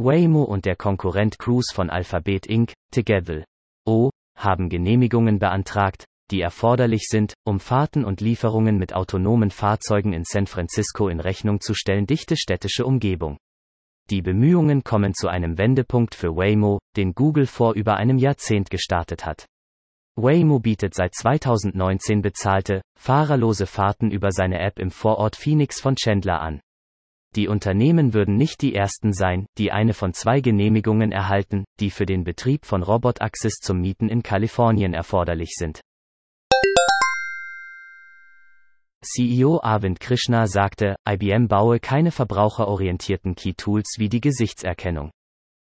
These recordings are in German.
Waymo und der Konkurrent Cruise von Alphabet Inc., Together O, haben Genehmigungen beantragt, die erforderlich sind, um Fahrten und Lieferungen mit autonomen Fahrzeugen in San Francisco in Rechnung zu stellen, dichte städtische Umgebung. Die Bemühungen kommen zu einem Wendepunkt für Waymo, den Google vor über einem Jahrzehnt gestartet hat. Waymo bietet seit 2019 bezahlte, fahrerlose Fahrten über seine App im Vorort Phoenix von Chandler an. Die Unternehmen würden nicht die ersten sein, die eine von zwei Genehmigungen erhalten, die für den Betrieb von Robotaxis zum Mieten in Kalifornien erforderlich sind. CEO Arvind Krishna sagte, IBM baue keine verbraucherorientierten Key-Tools wie die Gesichtserkennung.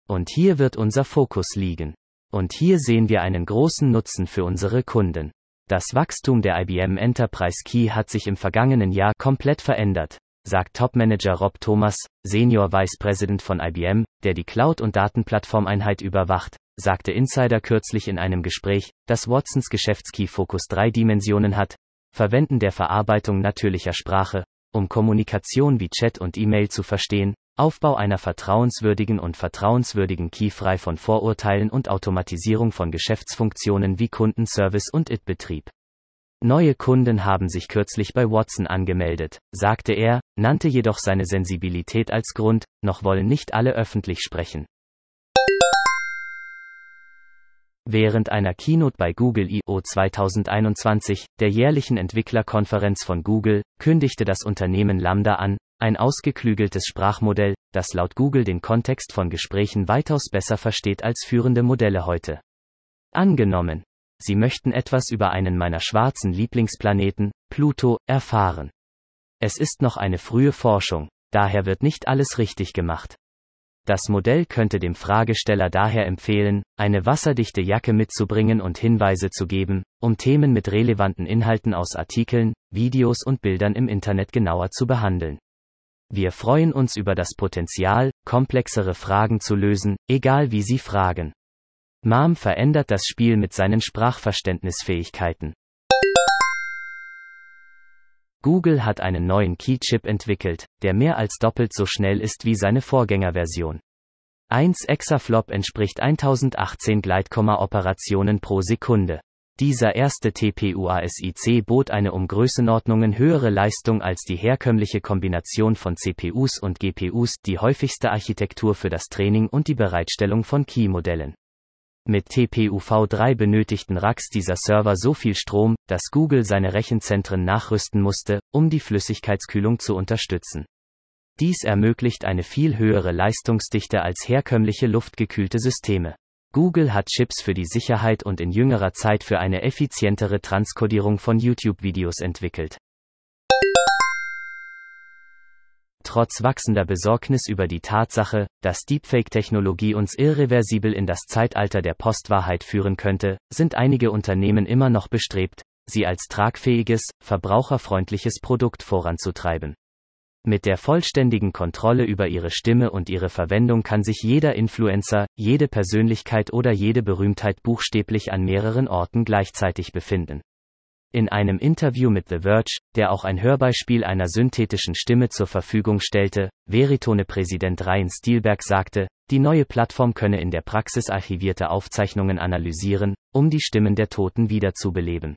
Und hier wird unser Fokus liegen. Und hier sehen wir einen großen Nutzen für unsere Kunden. Das Wachstum der IBM Enterprise Key hat sich im vergangenen Jahr komplett verändert, sagt Topmanager Rob Thomas, Senior Vice President von IBM, der die Cloud- und Datenplattformeinheit überwacht, sagte Insider kürzlich in einem Gespräch, dass Watsons Geschäftskey-Fokus drei Dimensionen hat, Verwenden der Verarbeitung natürlicher Sprache, um Kommunikation wie Chat und E-Mail zu verstehen, Aufbau einer vertrauenswürdigen und vertrauenswürdigen Key frei von Vorurteilen und Automatisierung von Geschäftsfunktionen wie Kundenservice und IT-Betrieb. Neue Kunden haben sich kürzlich bei Watson angemeldet, sagte er, nannte jedoch seine Sensibilität als Grund, noch wollen nicht alle öffentlich sprechen. Während einer Keynote bei Google I.O. 2021, der jährlichen Entwicklerkonferenz von Google, kündigte das Unternehmen Lambda an, ein ausgeklügeltes Sprachmodell, das laut Google den Kontext von Gesprächen weitaus besser versteht als führende Modelle heute. Angenommen, Sie möchten etwas über einen meiner schwarzen Lieblingsplaneten, Pluto, erfahren. Es ist noch eine frühe Forschung, daher wird nicht alles richtig gemacht. Das Modell könnte dem Fragesteller daher empfehlen, eine wasserdichte Jacke mitzubringen und Hinweise zu geben, um Themen mit relevanten Inhalten aus Artikeln, Videos und Bildern im Internet genauer zu behandeln. Wir freuen uns über das Potenzial, komplexere Fragen zu lösen, egal wie Sie fragen. Mom verändert das Spiel mit seinen Sprachverständnisfähigkeiten. Google hat einen neuen Key-Chip entwickelt, der mehr als doppelt so schnell ist wie seine Vorgängerversion. 1 Exaflop entspricht 1018 Gleitkomma-Operationen pro Sekunde. Dieser erste TPU-ASIC bot eine um Größenordnungen höhere Leistung als die herkömmliche Kombination von CPUs und GPUs, die häufigste Architektur für das Training und die Bereitstellung von Key-Modellen. Mit TPU-V3 benötigten Racks dieser Server so viel Strom, dass Google seine Rechenzentren nachrüsten musste, um die Flüssigkeitskühlung zu unterstützen. Dies ermöglicht eine viel höhere Leistungsdichte als herkömmliche luftgekühlte Systeme. Google hat Chips für die Sicherheit und in jüngerer Zeit für eine effizientere Transkodierung von YouTube-Videos entwickelt. Trotz wachsender Besorgnis über die Tatsache, dass Deepfake-Technologie uns irreversibel in das Zeitalter der Postwahrheit führen könnte, sind einige Unternehmen immer noch bestrebt, sie als tragfähiges, verbraucherfreundliches Produkt voranzutreiben. Mit der vollständigen Kontrolle über ihre Stimme und ihre Verwendung kann sich jeder Influencer, jede Persönlichkeit oder jede Berühmtheit buchstäblich an mehreren Orten gleichzeitig befinden. In einem Interview mit The Verge, der auch ein Hörbeispiel einer synthetischen Stimme zur Verfügung stellte, Veritone-Präsident Ryan Stielberg sagte, die neue Plattform könne in der Praxis archivierte Aufzeichnungen analysieren, um die Stimmen der Toten wiederzubeleben.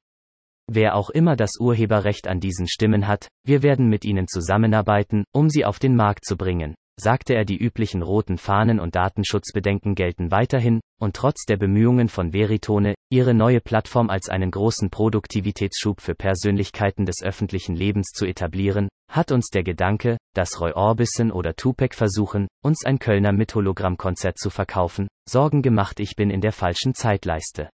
Wer auch immer das Urheberrecht an diesen Stimmen hat, wir werden mit ihnen zusammenarbeiten, um sie auf den Markt zu bringen, sagte er die üblichen roten Fahnen und Datenschutzbedenken gelten weiterhin, und trotz der Bemühungen von Veritone, ihre neue Plattform als einen großen Produktivitätsschub für Persönlichkeiten des öffentlichen Lebens zu etablieren, hat uns der Gedanke, dass Roy Orbison oder Tupac versuchen, uns ein Kölner mit Hologrammkonzert zu verkaufen, Sorgen gemacht ich bin in der falschen Zeitleiste.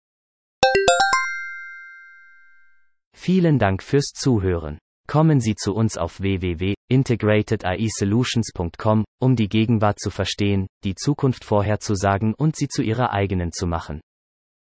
Vielen Dank fürs Zuhören. Kommen Sie zu uns auf www.integratedAIsolutions.com, um die Gegenwart zu verstehen, die Zukunft vorherzusagen und sie zu Ihrer eigenen zu machen.